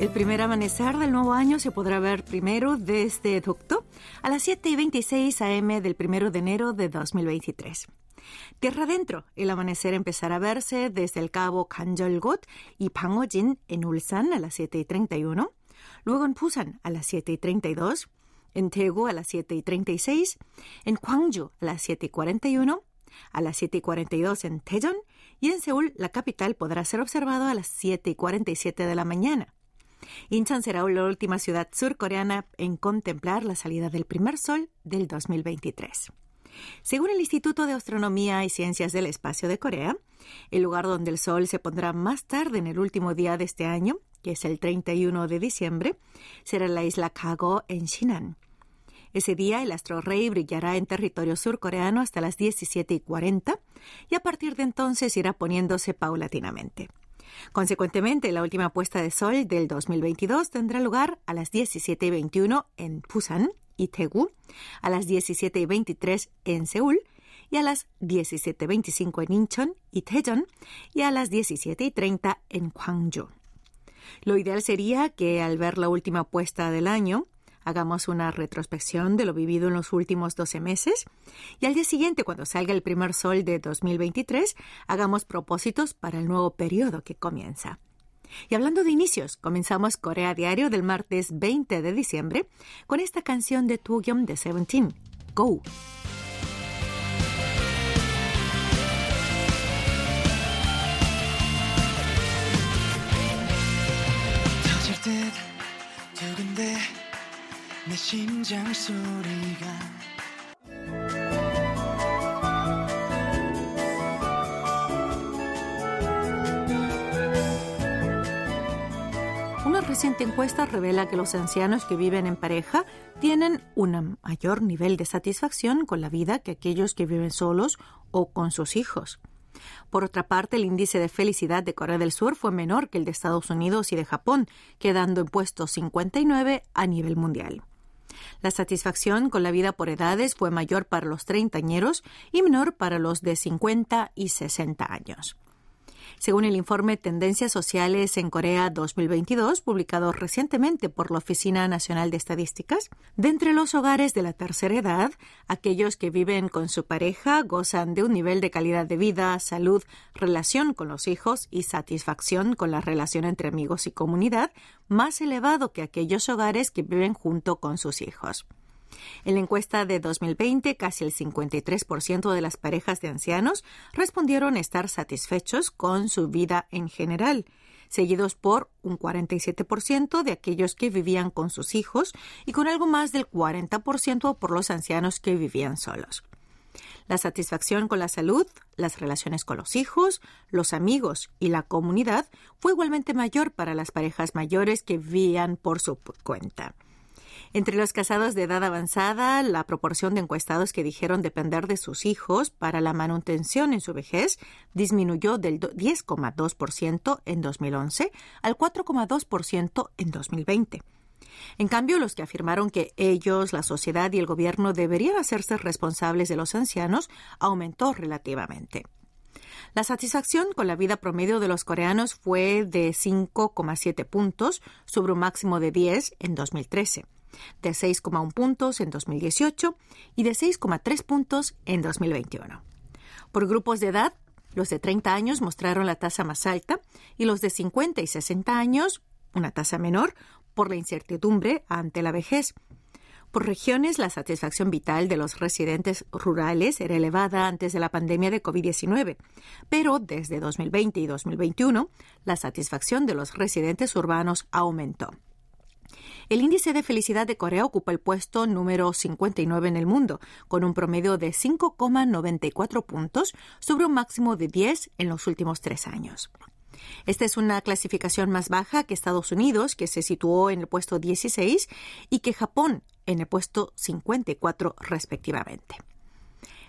El primer amanecer del nuevo año se podrá ver primero desde Docto a las 7 y 26 am del primero de enero de 2023. Tierra adentro, el amanecer empezará a verse desde el cabo Kanjolgot y Pangojin en Ulsan a las 7 y 31, luego en Busan a las 7 y 32, en Daegu a las 7 y 36, en Gwangju a las 7 y 41, a las 7 y 42 en Daejeon y en Seúl, la capital, podrá ser observado a las 7 y 47 de la mañana. Incheon será la última ciudad surcoreana en contemplar la salida del primer sol del 2023. Según el Instituto de Astronomía y Ciencias del Espacio de Corea, el lugar donde el sol se pondrá más tarde en el último día de este año, que es el 31 de diciembre, será la isla Kago en Shinan. Ese día el astro rey brillará en territorio surcoreano hasta las 17 y 40 y a partir de entonces irá poniéndose paulatinamente. Consecuentemente, la última puesta de sol del 2022 tendrá lugar a las 17.21 en Busan y Daegu, a las 17.23 en Seúl y a las 17.25 en Incheon y Daejeon y a las 17.30 en Gwangju. Lo ideal sería que al ver la última puesta del año, hagamos una retrospección de lo vivido en los últimos 12 meses y al día siguiente, cuando salga el primer sol de 2023, hagamos propósitos para el nuevo periodo que comienza. Y hablando de inicios, comenzamos Corea Diario del martes 20 de diciembre con esta canción de Tugyum de Seventeen, Go. Una reciente encuesta revela que los ancianos que viven en pareja tienen un mayor nivel de satisfacción con la vida que aquellos que viven solos o con sus hijos. Por otra parte, el índice de felicidad de Corea del Sur fue menor que el de Estados Unidos y de Japón, quedando en puesto 59 a nivel mundial. La satisfacción con la vida por edades fue mayor para los treintañeros y menor para los de 50 y 60 años. Según el informe Tendencias Sociales en Corea 2022, publicado recientemente por la Oficina Nacional de Estadísticas, de entre los hogares de la tercera edad, aquellos que viven con su pareja gozan de un nivel de calidad de vida, salud, relación con los hijos y satisfacción con la relación entre amigos y comunidad más elevado que aquellos hogares que viven junto con sus hijos. En la encuesta de 2020, casi el 53% de las parejas de ancianos respondieron estar satisfechos con su vida en general, seguidos por un 47% de aquellos que vivían con sus hijos y con algo más del 40% por los ancianos que vivían solos. La satisfacción con la salud, las relaciones con los hijos, los amigos y la comunidad fue igualmente mayor para las parejas mayores que vivían por su cuenta. Entre los casados de edad avanzada, la proporción de encuestados que dijeron depender de sus hijos para la manutención en su vejez disminuyó del 10,2% en 2011 al 4,2% en 2020. En cambio, los que afirmaron que ellos, la sociedad y el gobierno deberían hacerse responsables de los ancianos aumentó relativamente. La satisfacción con la vida promedio de los coreanos fue de 5,7 puntos sobre un máximo de 10 en 2013 de 6,1 puntos en 2018 y de 6,3 puntos en 2021. Por grupos de edad, los de 30 años mostraron la tasa más alta y los de 50 y 60 años una tasa menor por la incertidumbre ante la vejez. Por regiones, la satisfacción vital de los residentes rurales era elevada antes de la pandemia de COVID-19, pero desde 2020 y 2021, la satisfacción de los residentes urbanos aumentó. El índice de felicidad de Corea ocupa el puesto número 59 en el mundo, con un promedio de 5,94 puntos sobre un máximo de 10 en los últimos tres años. Esta es una clasificación más baja que Estados Unidos, que se situó en el puesto 16, y que Japón en el puesto 54 respectivamente.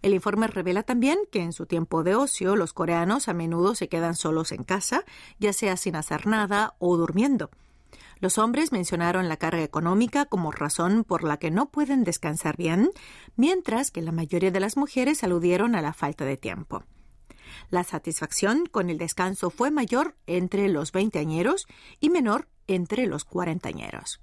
El informe revela también que en su tiempo de ocio los coreanos a menudo se quedan solos en casa, ya sea sin hacer nada o durmiendo. Los hombres mencionaron la carga económica como razón por la que no pueden descansar bien, mientras que la mayoría de las mujeres aludieron a la falta de tiempo. La satisfacción con el descanso fue mayor entre los veinteañeros y menor entre los cuarentañeros.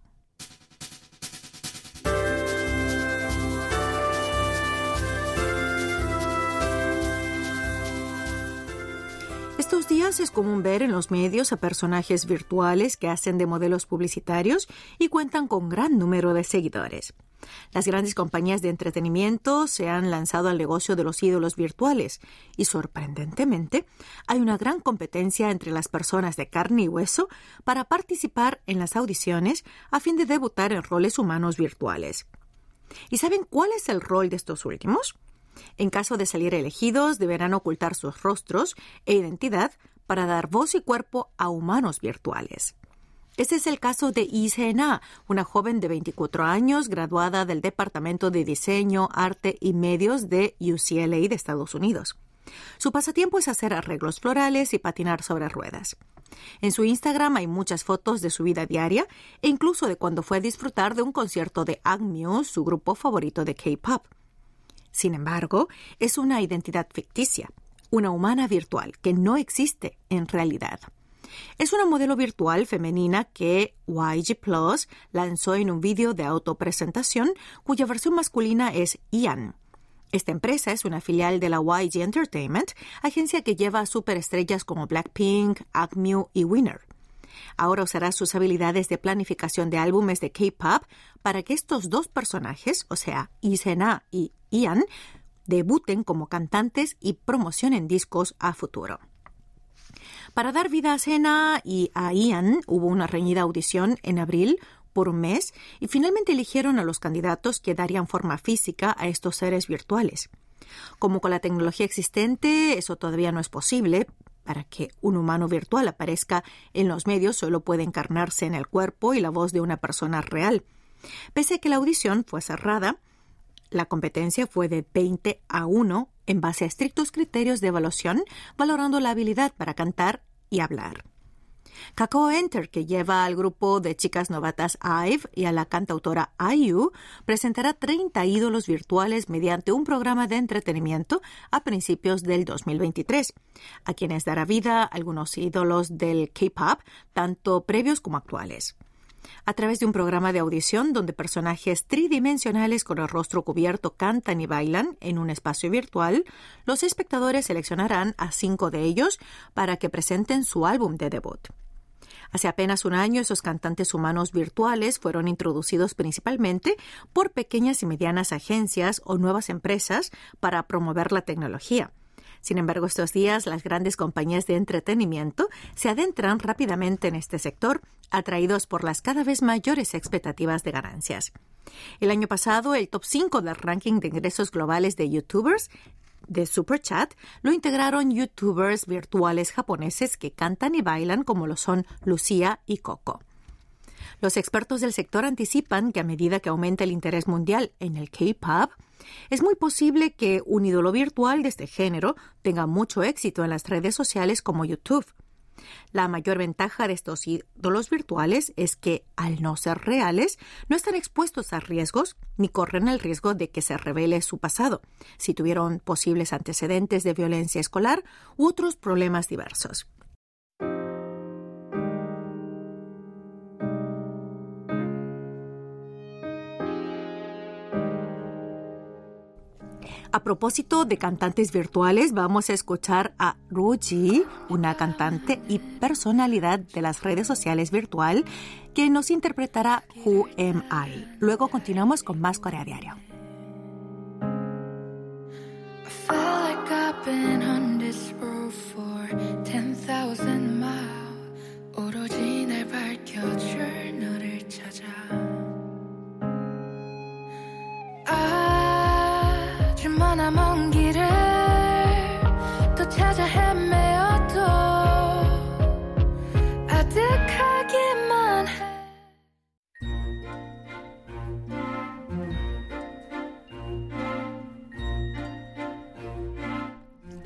Estos días es común ver en los medios a personajes virtuales que hacen de modelos publicitarios y cuentan con gran número de seguidores. Las grandes compañías de entretenimiento se han lanzado al negocio de los ídolos virtuales y sorprendentemente hay una gran competencia entre las personas de carne y hueso para participar en las audiciones a fin de debutar en roles humanos virtuales. ¿Y saben cuál es el rol de estos últimos? En caso de salir elegidos, deberán ocultar sus rostros e identidad para dar voz y cuerpo a humanos virtuales. Este es el caso de Isena, una joven de 24 años graduada del Departamento de Diseño, Arte y Medios de UCLA de Estados Unidos. Su pasatiempo es hacer arreglos florales y patinar sobre ruedas. En su Instagram hay muchas fotos de su vida diaria e incluso de cuando fue a disfrutar de un concierto de Agnew, su grupo favorito de K-pop. Sin embargo, es una identidad ficticia, una humana virtual que no existe en realidad. Es una modelo virtual femenina que YG Plus lanzó en un vídeo de autopresentación cuya versión masculina es Ian. Esta empresa es una filial de la YG Entertainment, agencia que lleva a superestrellas como Blackpink, Acme y Winner. Ahora usará sus habilidades de planificación de álbumes de K-pop para que estos dos personajes, o sea, Isena y Ian, debuten como cantantes y promocionen discos a futuro. Para dar vida a Sena y a Ian hubo una reñida audición en abril por un mes y finalmente eligieron a los candidatos que darían forma física a estos seres virtuales. Como con la tecnología existente eso todavía no es posible, para que un humano virtual aparezca en los medios solo puede encarnarse en el cuerpo y la voz de una persona real. Pese a que la audición fue cerrada, la competencia fue de 20 a 1 en base a estrictos criterios de evaluación, valorando la habilidad para cantar y hablar. Kakao Enter, que lleva al grupo de chicas novatas IVE y a la cantautora IU, presentará 30 ídolos virtuales mediante un programa de entretenimiento a principios del 2023, a quienes dará vida algunos ídolos del K-pop, tanto previos como actuales a través de un programa de audición donde personajes tridimensionales con el rostro cubierto cantan y bailan en un espacio virtual, los espectadores seleccionarán a cinco de ellos para que presenten su álbum de debut. Hace apenas un año esos cantantes humanos virtuales fueron introducidos principalmente por pequeñas y medianas agencias o nuevas empresas para promover la tecnología. Sin embargo, estos días las grandes compañías de entretenimiento se adentran rápidamente en este sector, atraídos por las cada vez mayores expectativas de ganancias. El año pasado, el top 5 del ranking de ingresos globales de YouTubers de Superchat lo integraron youtubers virtuales japoneses que cantan y bailan como lo son Lucía y Coco. Los expertos del sector anticipan que a medida que aumenta el interés mundial en el K-pop, es muy posible que un ídolo virtual de este género tenga mucho éxito en las redes sociales como YouTube. La mayor ventaja de estos ídolos virtuales es que, al no ser reales, no están expuestos a riesgos ni corren el riesgo de que se revele su pasado, si tuvieron posibles antecedentes de violencia escolar u otros problemas diversos. A propósito de cantantes virtuales, vamos a escuchar a Ruji, una cantante y personalidad de las redes sociales virtual, que nos interpretará Who Am I. Luego continuamos con más Corea Diario.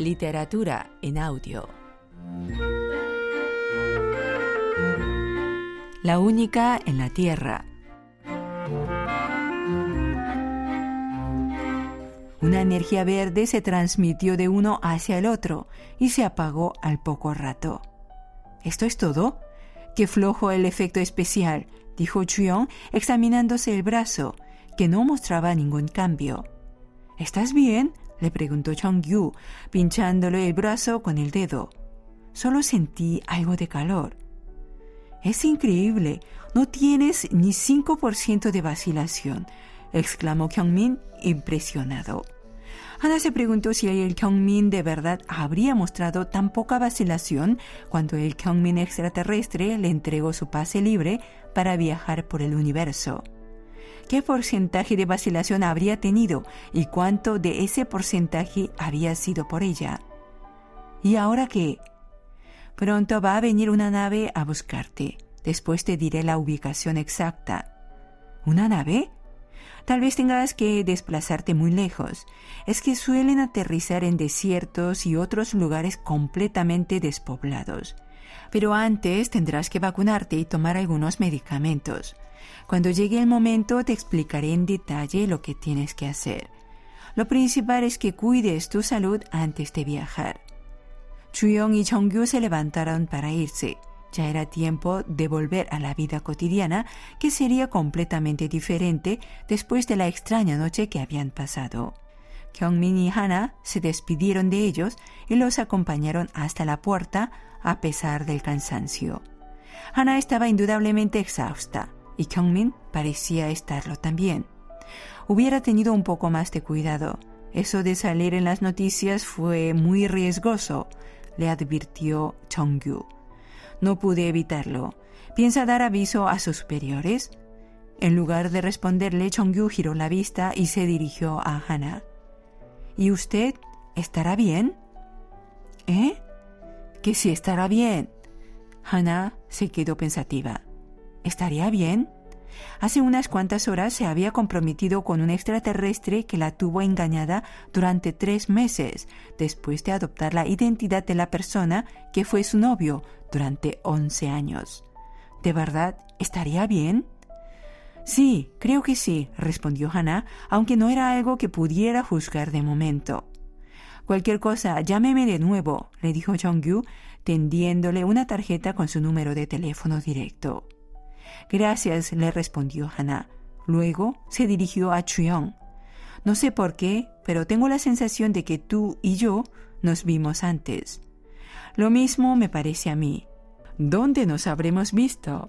Literatura en audio. La única en la Tierra Una energía verde se transmitió de uno hacia el otro y se apagó al poco rato. ¿Esto es todo? Qué flojo el efecto especial, dijo Chuyong examinándose el brazo, que no mostraba ningún cambio. ¿Estás bien? Le preguntó Chong-yu, pinchándole el brazo con el dedo. Solo sentí algo de calor. Es increíble, no tienes ni 5% de vacilación, exclamó Kyungmin impresionado. Ana se preguntó si el Kyungmin de verdad habría mostrado tan poca vacilación cuando el Kyungmin extraterrestre le entregó su pase libre para viajar por el universo. ¿Qué porcentaje de vacilación habría tenido y cuánto de ese porcentaje había sido por ella? ¿Y ahora qué? Pronto va a venir una nave a buscarte. Después te diré la ubicación exacta. ¿Una nave? Tal vez tengas que desplazarte muy lejos. Es que suelen aterrizar en desiertos y otros lugares completamente despoblados. Pero antes tendrás que vacunarte y tomar algunos medicamentos. Cuando llegue el momento te explicaré en detalle lo que tienes que hacer. Lo principal es que cuides tu salud antes de viajar. Chuyong y Chongyu se levantaron para irse. Ya era tiempo de volver a la vida cotidiana, que sería completamente diferente después de la extraña noche que habían pasado. Kyungmin y Hana se despidieron de ellos y los acompañaron hasta la puerta a pesar del cansancio. Hana estaba indudablemente exhausta y Kyungmin parecía estarlo también. Hubiera tenido un poco más de cuidado. Eso de salir en las noticias fue muy riesgoso, le advirtió Chongyu. No pude evitarlo. ¿Piensa dar aviso a sus superiores? En lugar de responderle, Chongyu giró la vista y se dirigió a Hana. ¿Y usted estará bien? ¿Eh? Que sí estará bien. Hana se quedó pensativa. ¿Estaría bien? Hace unas cuantas horas se había comprometido con un extraterrestre que la tuvo engañada durante tres meses, después de adoptar la identidad de la persona que fue su novio durante 11 años. ¿De verdad estaría bien? Sí, creo que sí, respondió Hannah, aunque no era algo que pudiera juzgar de momento. Cualquier cosa, llámeme de nuevo, le dijo Jongyu, tendiéndole una tarjeta con su número de teléfono directo. Gracias, le respondió Hannah. Luego se dirigió a Chuyong. No sé por qué, pero tengo la sensación de que tú y yo nos vimos antes. Lo mismo me parece a mí. ¿Dónde nos habremos visto?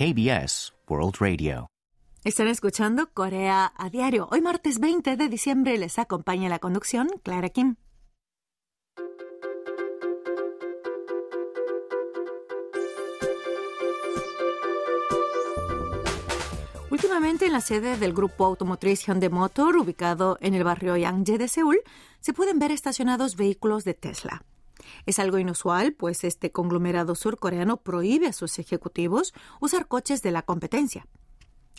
KBS World Radio. Están escuchando Corea a diario. Hoy martes 20 de diciembre les acompaña la conducción Clara Kim. Últimamente en la sede del grupo automotriz Hyundai Motor, ubicado en el barrio Yangje de Seúl, se pueden ver estacionados vehículos de Tesla. Es algo inusual, pues este conglomerado surcoreano prohíbe a sus ejecutivos usar coches de la competencia.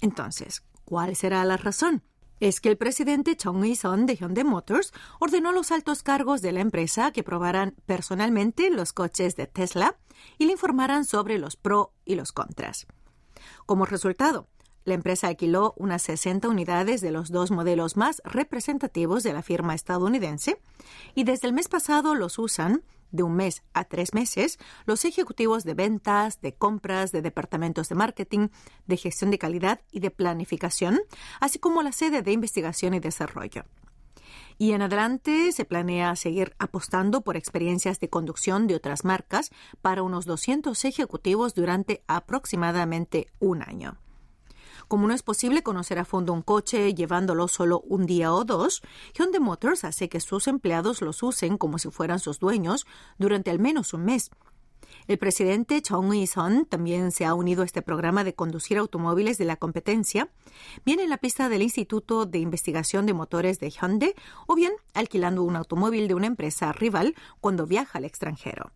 Entonces, ¿cuál será la razón? Es que el presidente Chung Il-sung de Hyundai Motors ordenó a los altos cargos de la empresa que probaran personalmente los coches de Tesla y le informaran sobre los pro y los contras. Como resultado, la empresa alquiló unas 60 unidades de los dos modelos más representativos de la firma estadounidense y desde el mes pasado los usan de un mes a tres meses los ejecutivos de ventas, de compras, de departamentos de marketing, de gestión de calidad y de planificación, así como la sede de investigación y desarrollo. Y en adelante se planea seguir apostando por experiencias de conducción de otras marcas para unos 200 ejecutivos durante aproximadamente un año. Como no es posible conocer a fondo un coche llevándolo solo un día o dos, Hyundai Motors hace que sus empleados los usen como si fueran sus dueños durante al menos un mes. El presidente Chong Il-sung también se ha unido a este programa de conducir automóviles de la competencia, bien en la pista del Instituto de Investigación de Motores de Hyundai o bien alquilando un automóvil de una empresa rival cuando viaja al extranjero.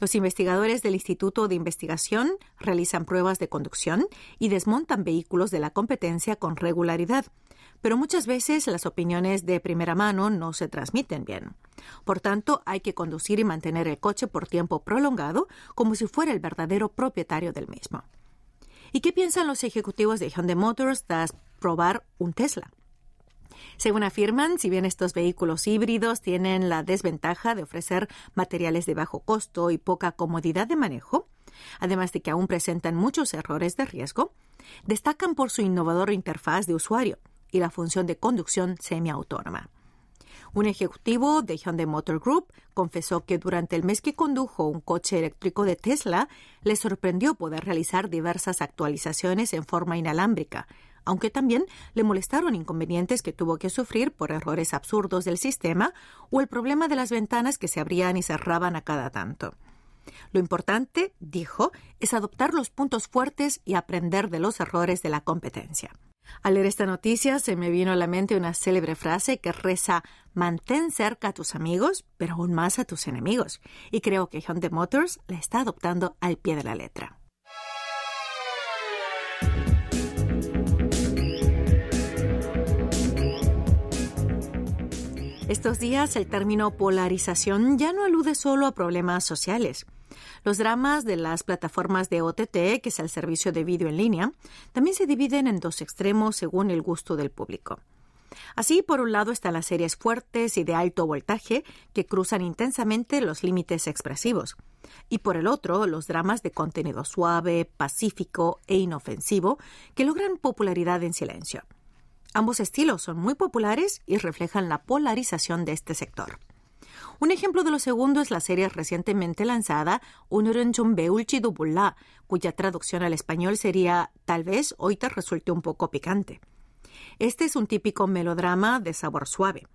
Los investigadores del Instituto de Investigación realizan pruebas de conducción y desmontan vehículos de la competencia con regularidad, pero muchas veces las opiniones de primera mano no se transmiten bien. Por tanto, hay que conducir y mantener el coche por tiempo prolongado como si fuera el verdadero propietario del mismo. ¿Y qué piensan los ejecutivos de Hyundai Motors tras probar un Tesla? Según afirman, si bien estos vehículos híbridos tienen la desventaja de ofrecer materiales de bajo costo y poca comodidad de manejo, además de que aún presentan muchos errores de riesgo, destacan por su innovadora interfaz de usuario y la función de conducción semiautónoma. Un ejecutivo de Hyundai Motor Group confesó que durante el mes que condujo un coche eléctrico de Tesla, le sorprendió poder realizar diversas actualizaciones en forma inalámbrica, aunque también le molestaron inconvenientes que tuvo que sufrir por errores absurdos del sistema o el problema de las ventanas que se abrían y cerraban a cada tanto. Lo importante, dijo, es adoptar los puntos fuertes y aprender de los errores de la competencia. Al leer esta noticia se me vino a la mente una célebre frase que reza mantén cerca a tus amigos, pero aún más a tus enemigos, y creo que Hyundai Motors la está adoptando al pie de la letra. Estos días el término polarización ya no alude solo a problemas sociales. Los dramas de las plataformas de OTT, que es el servicio de vídeo en línea, también se dividen en dos extremos según el gusto del público. Así, por un lado están las series fuertes y de alto voltaje que cruzan intensamente los límites expresivos, y por el otro los dramas de contenido suave, pacífico e inofensivo que logran popularidad en silencio. Ambos estilos son muy populares y reflejan la polarización de este sector. Un ejemplo de lo segundo es la serie recientemente lanzada Unurun Beulchi Dubulla, cuya traducción al español sería Tal vez hoy te resulte un poco picante. Este es un típico melodrama de sabor suave.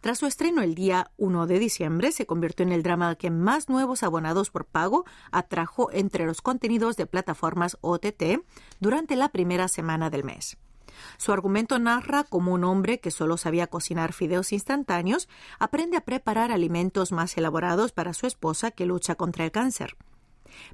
Tras su estreno el día 1 de diciembre, se convirtió en el drama que más nuevos abonados por pago atrajo entre los contenidos de plataformas OTT durante la primera semana del mes. Su argumento narra cómo un hombre que solo sabía cocinar fideos instantáneos aprende a preparar alimentos más elaborados para su esposa que lucha contra el cáncer.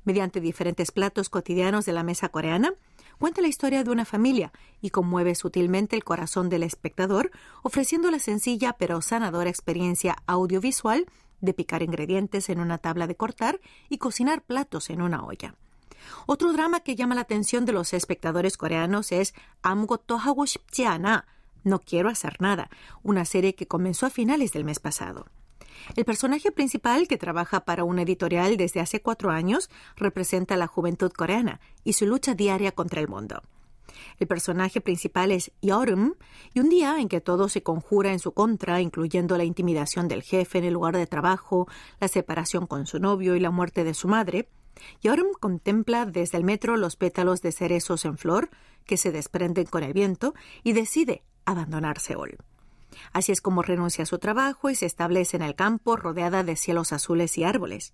Mediante diferentes platos cotidianos de la mesa coreana, cuenta la historia de una familia y conmueve sutilmente el corazón del espectador, ofreciendo la sencilla pero sanadora experiencia audiovisual de picar ingredientes en una tabla de cortar y cocinar platos en una olla. Otro drama que llama la atención de los espectadores coreanos es Amgoto Hago No quiero hacer nada, una serie que comenzó a finales del mes pasado. El personaje principal, que trabaja para una editorial desde hace cuatro años, representa a la juventud coreana y su lucha diaria contra el mundo. El personaje principal es Yorum, y un día en que todo se conjura en su contra, incluyendo la intimidación del jefe en el lugar de trabajo, la separación con su novio y la muerte de su madre, Yorum contempla desde el metro los pétalos de cerezos en flor que se desprenden con el viento y decide abandonar Seúl. Así es como renuncia a su trabajo y se establece en el campo rodeada de cielos azules y árboles.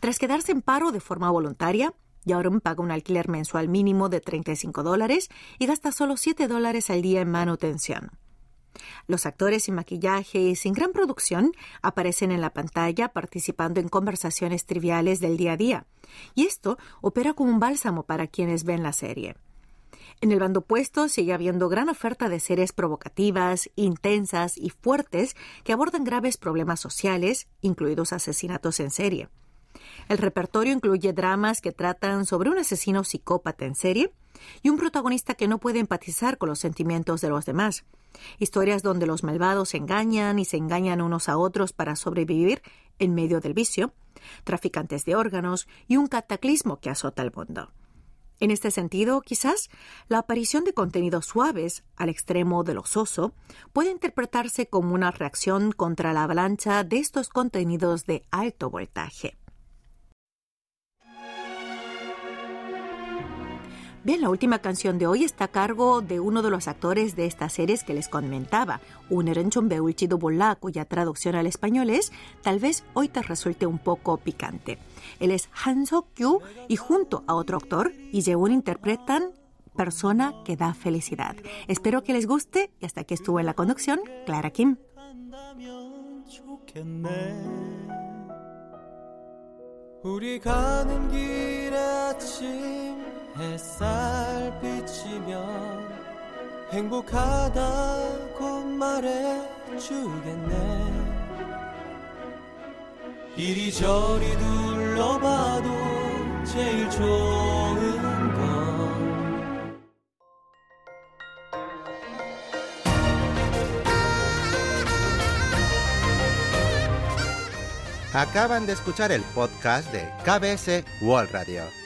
Tras quedarse en paro de forma voluntaria, Yorum paga un alquiler mensual mínimo de 35 dólares y gasta solo 7 dólares al día en manutención. Los actores sin maquillaje y sin gran producción aparecen en la pantalla participando en conversaciones triviales del día a día, y esto opera como un bálsamo para quienes ven la serie. En el bando opuesto sigue habiendo gran oferta de series provocativas, intensas y fuertes que abordan graves problemas sociales, incluidos asesinatos en serie. El repertorio incluye dramas que tratan sobre un asesino psicópata en serie y un protagonista que no puede empatizar con los sentimientos de los demás, Historias donde los malvados se engañan y se engañan unos a otros para sobrevivir en medio del vicio, traficantes de órganos y un cataclismo que azota el mundo. En este sentido, quizás, la aparición de contenidos suaves al extremo de lo soso puede interpretarse como una reacción contra la avalancha de estos contenidos de alto voltaje. Bien, la última canción de hoy está a cargo de uno de los actores de estas series que les comentaba, Uneren Chombeulchi Dobolá, cuya traducción al español es Tal vez hoy te resulte un poco picante. Él es Han Sok-kyu y junto a otro actor, y interpretan persona que da felicidad. Espero que les guste y hasta aquí estuvo en la conducción Clara Kim. 햇살 비치면 행복하다고 말해주겠네 이리저리 둘러봐도 제일 좋은 Acaban de escuchar el podcast de KBS World Radio.